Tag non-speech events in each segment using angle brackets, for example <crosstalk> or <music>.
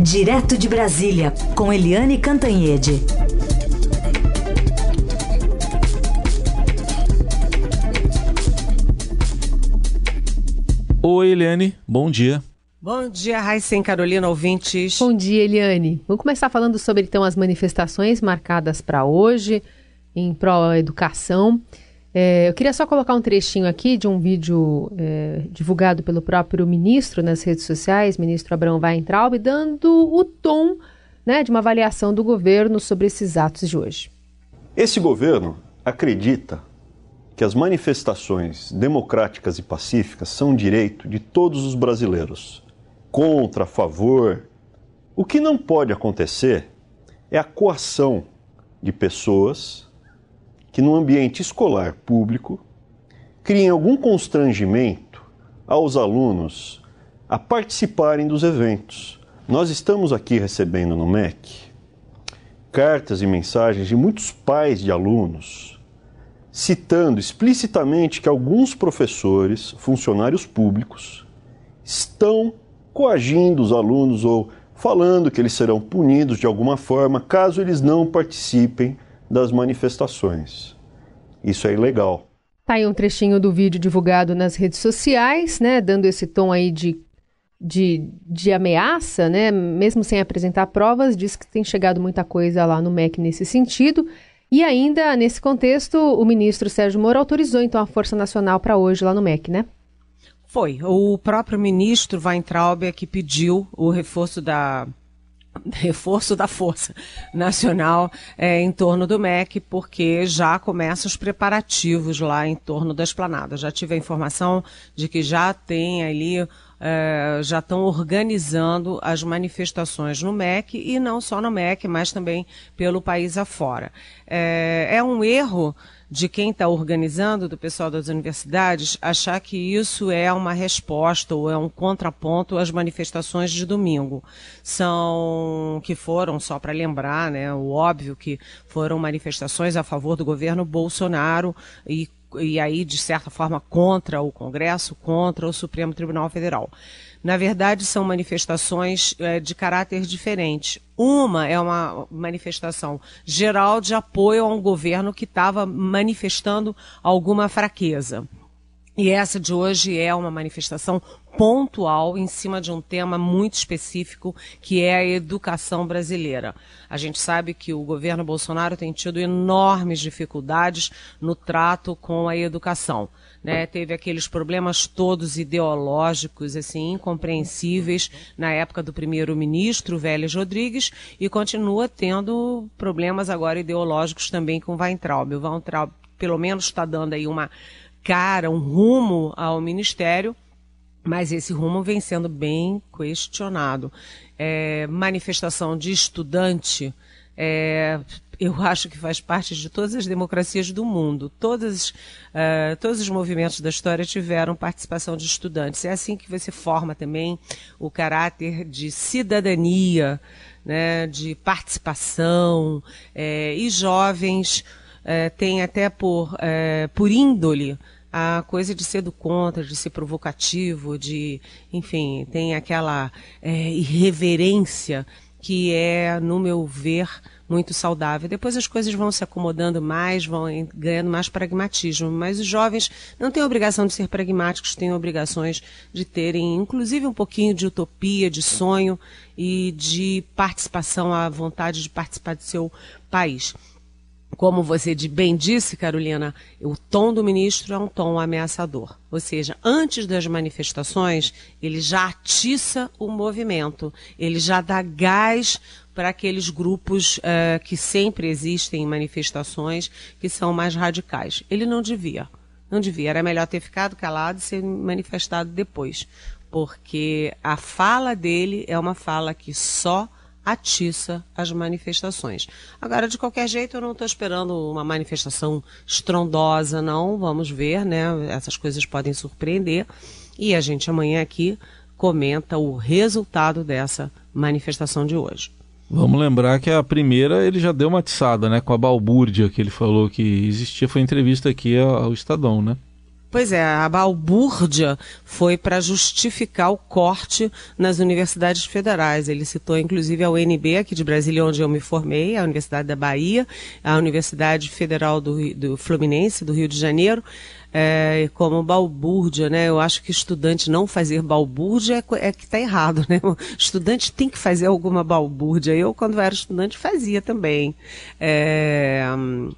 Direto de Brasília, com Eliane Cantanhede. Oi, Eliane, bom dia. Bom dia, Raíssen Carolina, ouvintes. Bom dia, Eliane. Vamos começar falando sobre então as manifestações marcadas para hoje em prol da educação. É, eu queria só colocar um trechinho aqui de um vídeo é, divulgado pelo próprio ministro nas redes sociais, ministro Abrão Weintraub, dando o tom né, de uma avaliação do governo sobre esses atos de hoje. Esse governo acredita que as manifestações democráticas e pacíficas são direito de todos os brasileiros contra, a favor. O que não pode acontecer é a coação de pessoas que, no ambiente escolar público, criem algum constrangimento aos alunos a participarem dos eventos. Nós estamos aqui recebendo no MEC cartas e mensagens de muitos pais de alunos citando explicitamente que alguns professores, funcionários públicos, estão coagindo os alunos ou falando que eles serão punidos de alguma forma caso eles não participem das manifestações. Isso é ilegal. Tá aí um trechinho do vídeo divulgado nas redes sociais, né, dando esse tom aí de, de, de ameaça, né, mesmo sem apresentar provas, diz que tem chegado muita coisa lá no MEC nesse sentido. E ainda, nesse contexto, o ministro Sérgio Moro autorizou então a Força Nacional para hoje lá no MEC, né? Foi. O próprio ministro Weintraub é que pediu o reforço da <laughs> reforço da força nacional é, em torno do MEC, porque já começam os preparativos lá em torno da esplanada. Já tive a informação de que já tem ali é, já estão organizando as manifestações no MEC e não só no MEC, mas também pelo país afora. É, é um erro de quem está organizando, do pessoal das universidades, achar que isso é uma resposta ou é um contraponto às manifestações de domingo. São que foram, só para lembrar, né, o óbvio que foram manifestações a favor do governo Bolsonaro e e aí, de certa forma, contra o Congresso, contra o Supremo Tribunal Federal. Na verdade, são manifestações é, de caráter diferente. Uma é uma manifestação geral de apoio a um governo que estava manifestando alguma fraqueza. E essa de hoje é uma manifestação pontual em cima de um tema muito específico, que é a educação brasileira. A gente sabe que o governo Bolsonaro tem tido enormes dificuldades no trato com a educação. Né? Teve aqueles problemas todos ideológicos, assim, incompreensíveis na época do primeiro-ministro Vélez Rodrigues e continua tendo problemas agora ideológicos também com Weintraub. O Weintraub, pelo menos, está dando aí uma cara, um rumo ao ministério mas esse rumo vem sendo bem questionado. É, manifestação de estudante, é, eu <laughs> acho que faz parte de todas as democracias do mundo. Todas, uh, todos os movimentos da história tiveram participação de estudantes. É assim que você forma também o caráter de cidadania, né, de participação. É, e jovens é, têm até por, é, por índole a coisa de ser do contra, de ser provocativo, de, enfim, tem aquela é, irreverência que é, no meu ver, muito saudável. Depois as coisas vão se acomodando mais, vão ganhando mais pragmatismo. Mas os jovens não têm obrigação de ser pragmáticos, têm obrigações de terem, inclusive, um pouquinho de utopia, de sonho e de participação, a vontade de participar do seu país como você bem disse, Carolina, o tom do ministro é um tom ameaçador. Ou seja, antes das manifestações, ele já atiça o movimento, ele já dá gás para aqueles grupos uh, que sempre existem em manifestações que são mais radicais. Ele não devia. Não devia. Era melhor ter ficado calado e ser manifestado depois. Porque a fala dele é uma fala que só atiça as manifestações. Agora, de qualquer jeito, eu não estou esperando uma manifestação estrondosa, não. Vamos ver, né? Essas coisas podem surpreender. E a gente amanhã aqui comenta o resultado dessa manifestação de hoje. Vamos lembrar que a primeira ele já deu uma atiçada, né? Com a balbúrdia que ele falou que existia, foi entrevista aqui ao Estadão, né? Pois é, a balbúrdia foi para justificar o corte nas universidades federais. Ele citou inclusive a UNB, aqui de Brasília, onde eu me formei, a Universidade da Bahia, a Universidade Federal do, do Fluminense, do Rio de Janeiro, é, como balbúrdia, né? Eu acho que estudante não fazer balbúrdia é, é que está errado, né? O <laughs> estudante tem que fazer alguma balbúrdia. Eu, quando era estudante, fazia também. É,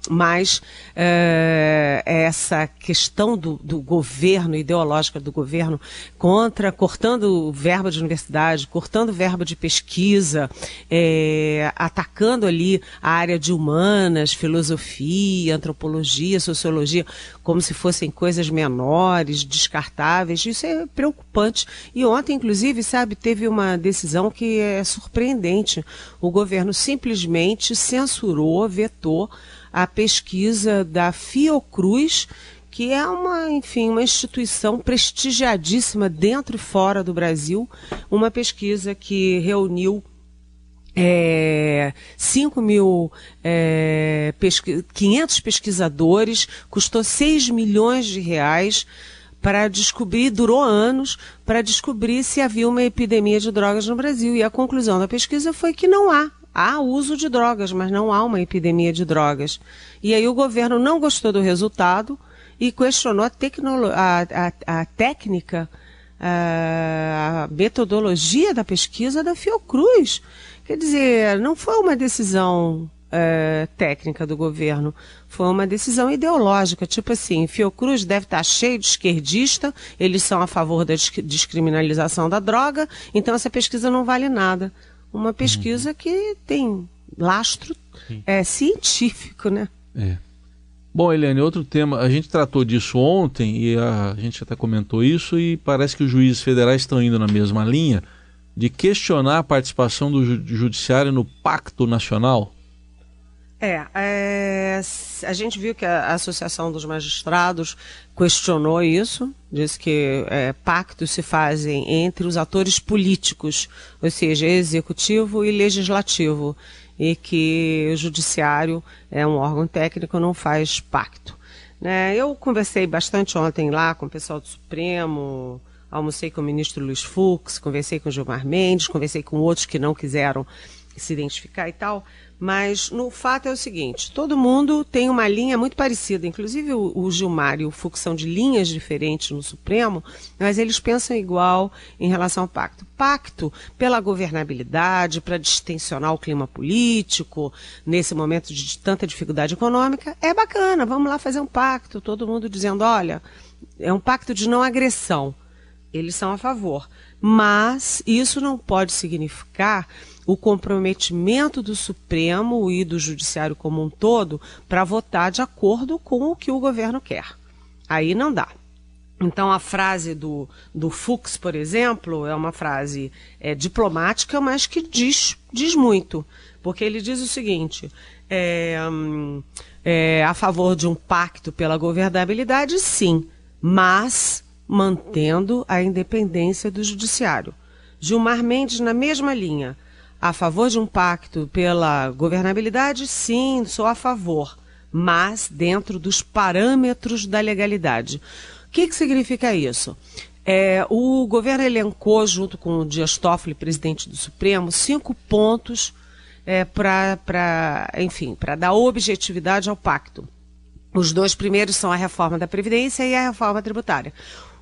mas é, essa questão do, do governo, ideológica do governo, contra, cortando verba de universidade, cortando verba de pesquisa, é, atacando ali a área de humanas, filosofia, antropologia, sociologia, como se fosse fossem coisas menores, descartáveis, isso é preocupante. E ontem, inclusive, sabe, teve uma decisão que é surpreendente. O governo simplesmente censurou, vetou a pesquisa da Fiocruz, que é uma, enfim, uma instituição prestigiadíssima dentro e fora do Brasil, uma pesquisa que reuniu é, 5 mil, é, pesqui 500 pesquisadores, custou 6 milhões de reais para descobrir, durou anos, para descobrir se havia uma epidemia de drogas no Brasil. E a conclusão da pesquisa foi que não há. Há uso de drogas, mas não há uma epidemia de drogas. E aí o governo não gostou do resultado e questionou a, a, a, a técnica, a metodologia da pesquisa da Fiocruz. Quer dizer, não foi uma decisão é, técnica do governo, foi uma decisão ideológica. Tipo assim, Fiocruz deve estar cheio de esquerdista, eles são a favor da descriminalização da droga, então essa pesquisa não vale nada. Uma pesquisa uhum. que tem lastro é, científico, né? É. Bom, Eliane, outro tema, a gente tratou disso ontem e a, a gente até comentou isso e parece que os juízes federais estão indo na mesma linha de questionar a participação do judiciário no pacto nacional? É, é, a gente viu que a Associação dos Magistrados questionou isso, disse que é, pactos se fazem entre os atores políticos, ou seja, executivo e legislativo, e que o judiciário é um órgão técnico, não faz pacto. Né? Eu conversei bastante ontem lá com o pessoal do Supremo, almocei com o ministro Luiz Fux, conversei com o Gilmar Mendes, conversei com outros que não quiseram se identificar e tal, mas no fato é o seguinte: todo mundo tem uma linha muito parecida, inclusive o, Gilmar e o Fux são de linhas diferentes no Supremo, mas eles pensam igual em relação ao pacto. Pacto pela governabilidade, para distensionar o clima político, nesse momento de tanta dificuldade econômica, é bacana, vamos lá fazer um pacto, todo mundo dizendo: olha, é um pacto de não agressão eles são a favor. Mas isso não pode significar o comprometimento do Supremo e do Judiciário como um todo para votar de acordo com o que o governo quer. Aí não dá. Então, a frase do, do Fux, por exemplo, é uma frase é, diplomática, mas que diz, diz muito. Porque ele diz o seguinte: é, é, a favor de um pacto pela governabilidade, sim, mas mantendo a independência do judiciário. Gilmar Mendes, na mesma linha, a favor de um pacto pela governabilidade? Sim, sou a favor, mas dentro dos parâmetros da legalidade. O que, que significa isso? É, o governo elencou, junto com o Dias Toffoli, presidente do Supremo, cinco pontos é, para, enfim, para dar objetividade ao pacto. Os dois primeiros são a reforma da Previdência e a reforma tributária.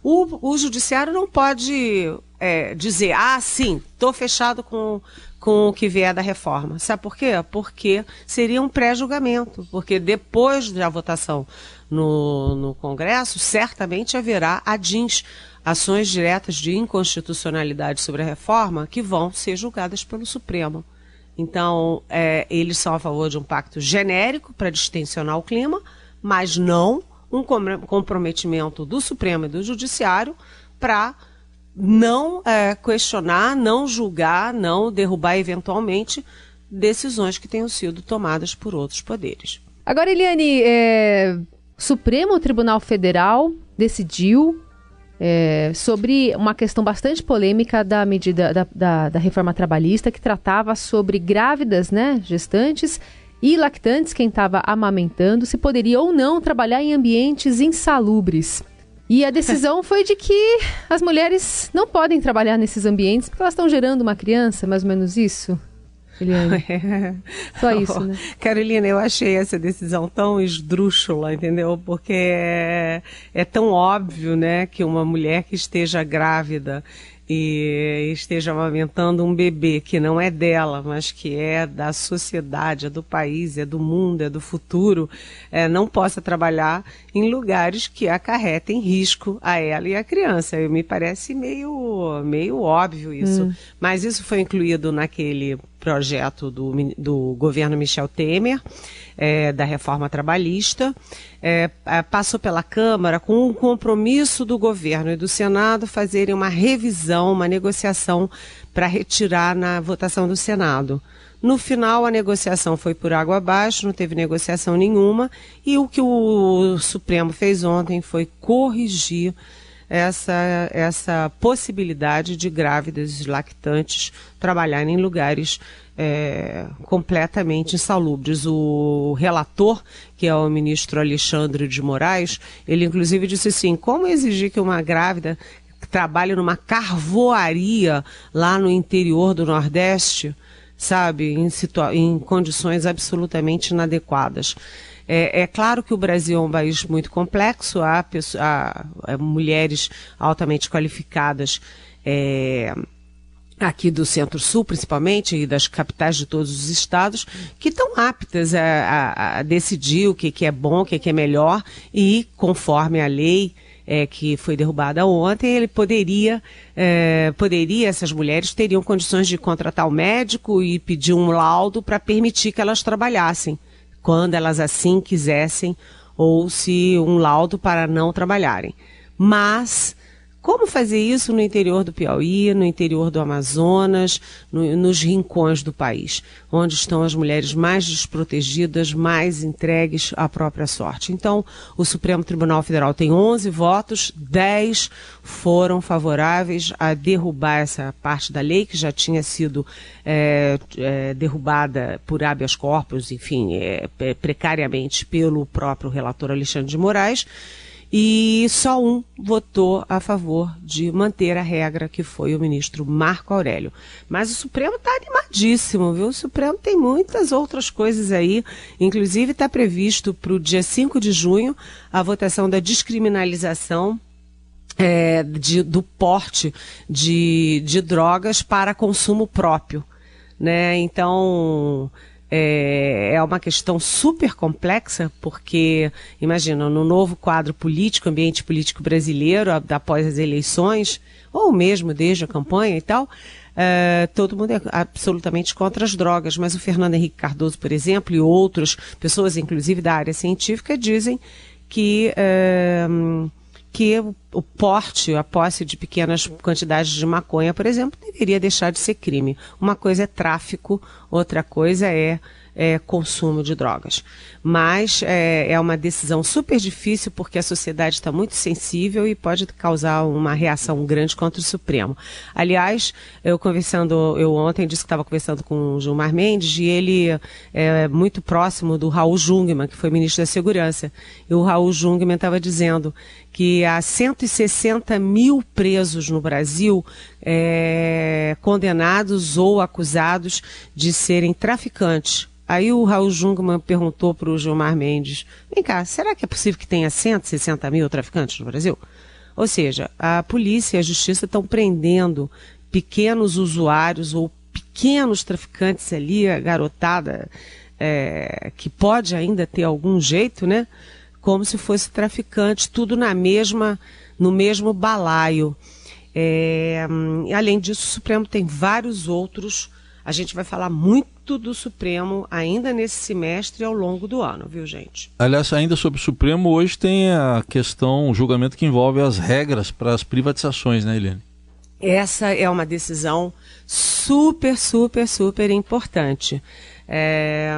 O, o judiciário não pode é, dizer, ah, sim, estou fechado com, com o que vier da reforma. Sabe por quê? Porque seria um pré-julgamento. Porque depois da votação no, no Congresso, certamente haverá ADINs, ações diretas de inconstitucionalidade sobre a reforma, que vão ser julgadas pelo Supremo. Então, é, eles são a favor de um pacto genérico para distensionar o clima, mas não um comprometimento do Supremo e do Judiciário para não é, questionar, não julgar, não derrubar eventualmente decisões que tenham sido tomadas por outros poderes. Agora, Eliane, é, Supremo Tribunal Federal decidiu é, sobre uma questão bastante polêmica da medida da, da, da, reforma trabalhista que tratava sobre grávidas, né, gestantes e lactantes, quem estava amamentando, se poderia ou não trabalhar em ambientes insalubres. E a decisão <laughs> foi de que as mulheres não podem trabalhar nesses ambientes porque elas estão gerando uma criança, mais ou menos isso. Eliane. <laughs> Só isso, né? <laughs> Carolina, eu achei essa decisão tão esdrúxula, entendeu? Porque é, é tão óbvio, né, que uma mulher que esteja grávida e esteja amamentando um bebê que não é dela, mas que é da sociedade, é do país, é do mundo, é do futuro, é, não possa trabalhar em lugares que acarretem risco a ela e a criança. Me parece meio, meio óbvio isso. Hum. Mas isso foi incluído naquele projeto do, do governo Michel Temer, é, da reforma trabalhista, é, passou pela Câmara com um compromisso do governo e do Senado fazerem uma revisão, uma negociação para retirar na votação do Senado. No final, a negociação foi por água abaixo, não teve negociação nenhuma, e o que o Supremo fez ontem foi corrigir essa, essa possibilidade de grávidas lactantes trabalharem em lugares é, completamente insalubres. O relator, que é o ministro Alexandre de Moraes, ele inclusive disse assim: como exigir que uma grávida trabalhe numa carvoaria lá no interior do Nordeste, sabe, em, em condições absolutamente inadequadas. É, é, claro que o Brasil é um país muito complexo, há, há, há mulheres altamente qualificadas. É, aqui do Centro-Sul, principalmente, e das capitais de todos os estados, que estão aptas a, a, a decidir o que, que é bom, o que, que é melhor, e conforme a lei é, que foi derrubada ontem, ele poderia, é, poderia, essas mulheres teriam condições de contratar o um médico e pedir um laudo para permitir que elas trabalhassem quando elas assim quisessem, ou se um laudo para não trabalharem. Mas como fazer isso no interior do Piauí, no interior do Amazonas, no, nos rincões do país, onde estão as mulheres mais desprotegidas, mais entregues à própria sorte. Então, o Supremo Tribunal Federal tem 11 votos, 10 foram favoráveis a derrubar essa parte da lei que já tinha sido é, é, derrubada por habeas corpus, enfim, é, precariamente pelo próprio relator Alexandre de Moraes e só um votou a favor de manter a regra, que foi o ministro Marco Aurélio. Mas o Supremo está animadíssimo, viu? O Supremo tem muitas outras coisas aí, inclusive está previsto para o dia 5 de junho a votação da descriminalização é, de, do porte de, de drogas para consumo próprio. Né? Então, é, é uma questão super complexa, porque, imagina, no novo quadro político, ambiente político brasileiro, após as eleições, ou mesmo desde a campanha e tal, é, todo mundo é absolutamente contra as drogas, mas o Fernando Henrique Cardoso, por exemplo, e outras pessoas, inclusive da área científica, dizem que. É, que o porte, a posse de pequenas quantidades de maconha, por exemplo, deveria deixar de ser crime. Uma coisa é tráfico, outra coisa é é, consumo de drogas. Mas é, é, uma decisão super difícil porque a sociedade está muito sensível e pode causar uma reação grande contra o Supremo. Aliás, eu conversando, eu ontem disse que estava conversando com o Gilmar Mendes e ele é muito próximo do Raul Jungmann, que foi ministro da Segurança. E o Raul Jungmann estava dizendo que há 160 mil presos no Brasil é, condenados ou acusados de serem traficantes Aí o Raul Jungmann perguntou para o Gilmar Mendes: vem cá, será que é possível que tenha 160 mil traficantes no Brasil? Ou seja, a polícia e a justiça estão prendendo pequenos usuários ou pequenos traficantes ali, a garotada é, que pode ainda ter algum jeito, né? Como se fosse traficante, tudo na mesma, no mesmo balaio. É, além disso, o Supremo tem vários outros a gente vai falar muito do Supremo ainda nesse semestre e ao longo do ano, viu, gente? Aliás, ainda sobre o Supremo, hoje tem a questão, o julgamento que envolve as regras para as privatizações, né, Eliane? Essa é uma decisão super, super, super importante. É,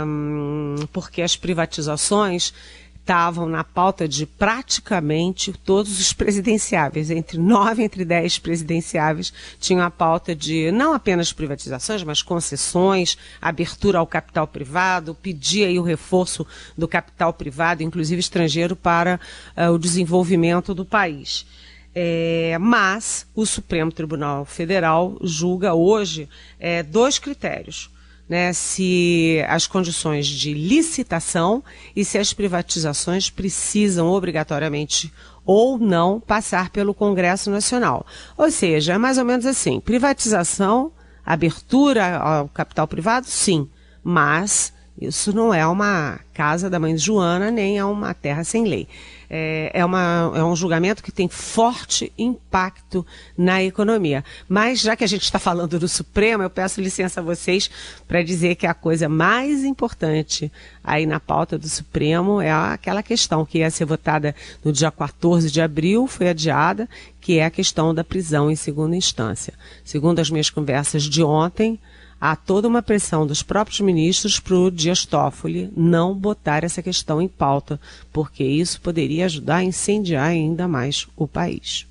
porque as privatizações estavam na pauta de praticamente todos os presidenciáveis. Entre nove entre dez presidenciáveis tinham a pauta de não apenas privatizações, mas concessões, abertura ao capital privado, pedir aí o reforço do capital privado, inclusive estrangeiro, para uh, o desenvolvimento do país. É, mas o Supremo Tribunal Federal julga hoje é, dois critérios né, se as condições de licitação e se as privatizações precisam obrigatoriamente ou não passar pelo Congresso Nacional. Ou seja, é mais ou menos assim: privatização, abertura ao capital privado, sim, mas isso não é uma casa da mãe de Joana, nem é uma terra sem lei. É, é, uma, é um julgamento que tem forte impacto na economia. Mas, já que a gente está falando do Supremo, eu peço licença a vocês para dizer que a coisa mais importante aí na pauta do Supremo é aquela questão que ia ser votada no dia 14 de abril, foi adiada, que é a questão da prisão em segunda instância. Segundo as minhas conversas de ontem, há toda uma pressão dos próprios ministros para o Dias Toffoli não botar essa questão em pauta, porque isso poderia ajudar a incendiar ainda mais o país.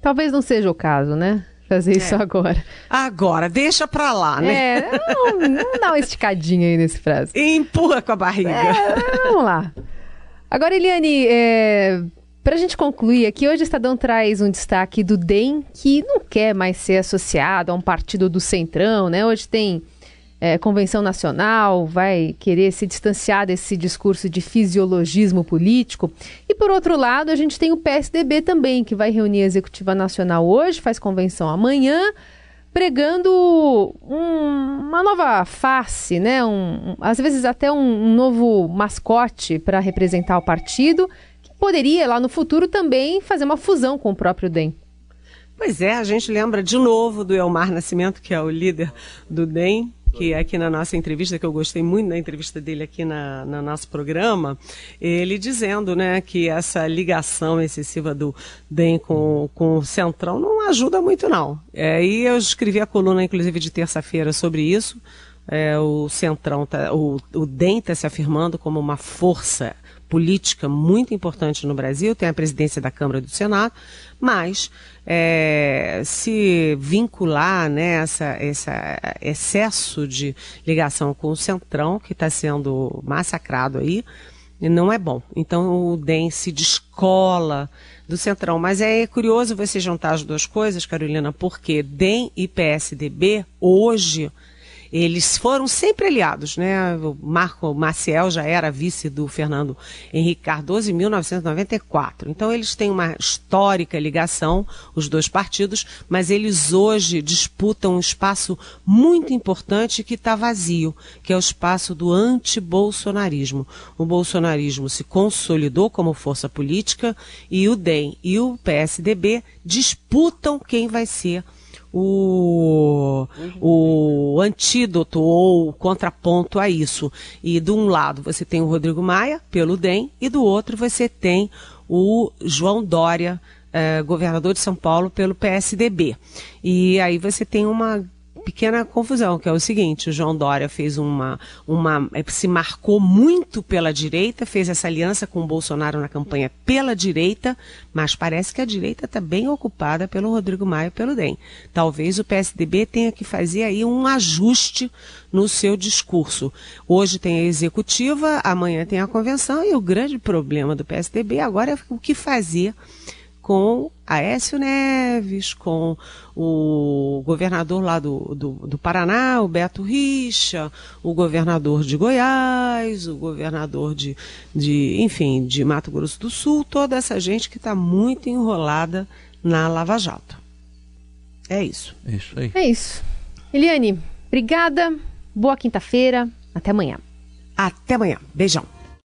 Talvez não seja o caso, né? Fazer isso é. agora. Agora, deixa pra lá, né? É, não, não dá uma esticadinha aí nesse prazo. E empurra com a barriga. É, vamos lá. Agora, Eliane, é, para a gente concluir aqui, hoje o Estadão traz um destaque do DEM, que não quer mais ser associado a um partido do Centrão, né? Hoje tem é, convenção nacional, vai querer se distanciar desse discurso de fisiologismo político. E por outro lado, a gente tem o PSDB também, que vai reunir a executiva nacional hoje, faz convenção amanhã, pregando um, uma nova face, né? Um, às vezes até um, um novo mascote para representar o partido poderia lá no futuro também fazer uma fusão com o próprio DEM. Pois é, a gente lembra de novo do Elmar Nascimento, que é o líder do DEM, que aqui na nossa entrevista, que eu gostei muito da entrevista dele aqui na, no nosso programa, ele dizendo né, que essa ligação excessiva do DEM com, com o Centrão não ajuda muito, não. É, e eu escrevi a coluna, inclusive, de terça-feira sobre isso. É, o Centrão, tá, o, o DEM está se afirmando como uma força política muito importante no Brasil, tem a presidência da Câmara do Senado, mas é, se vincular né, essa, esse excesso de ligação com o Centrão, que está sendo massacrado aí, não é bom. Então o DEM se descola do Centrão. Mas é curioso você juntar as duas coisas, Carolina, porque DEM e PSDB hoje eles foram sempre aliados, né? O Marco Maciel já era vice do Fernando Henrique Cardoso em 1994. Então eles têm uma histórica ligação, os dois partidos, mas eles hoje disputam um espaço muito importante que está vazio, que é o espaço do anti-bolsonarismo. O bolsonarismo se consolidou como força política e o DEM e o PSDB disputam quem vai ser o, o antídoto ou o contraponto a isso. E de um lado você tem o Rodrigo Maia, pelo DEM, e do outro você tem o João Dória, eh, governador de São Paulo, pelo PSDB. E aí você tem uma pequena confusão, que é o seguinte, o João Dória fez uma, uma é, se marcou muito pela direita, fez essa aliança com o Bolsonaro na campanha pela direita, mas parece que a direita está bem ocupada pelo Rodrigo Maia e pelo DEM. Talvez o PSDB tenha que fazer aí um ajuste no seu discurso. Hoje tem a executiva, amanhã tem a convenção e o grande problema do PSDB agora é o que fazer com Aécio Neves, com o governador lá do, do, do, Paraná, o Beto Richa, o governador de Goiás, o governador de, de, enfim, de Mato Grosso do Sul, toda essa gente que está muito enrolada na Lava Jato. É isso. É isso aí. É isso. Eliane, obrigada. Boa quinta-feira. Até amanhã. Até amanhã. Beijão.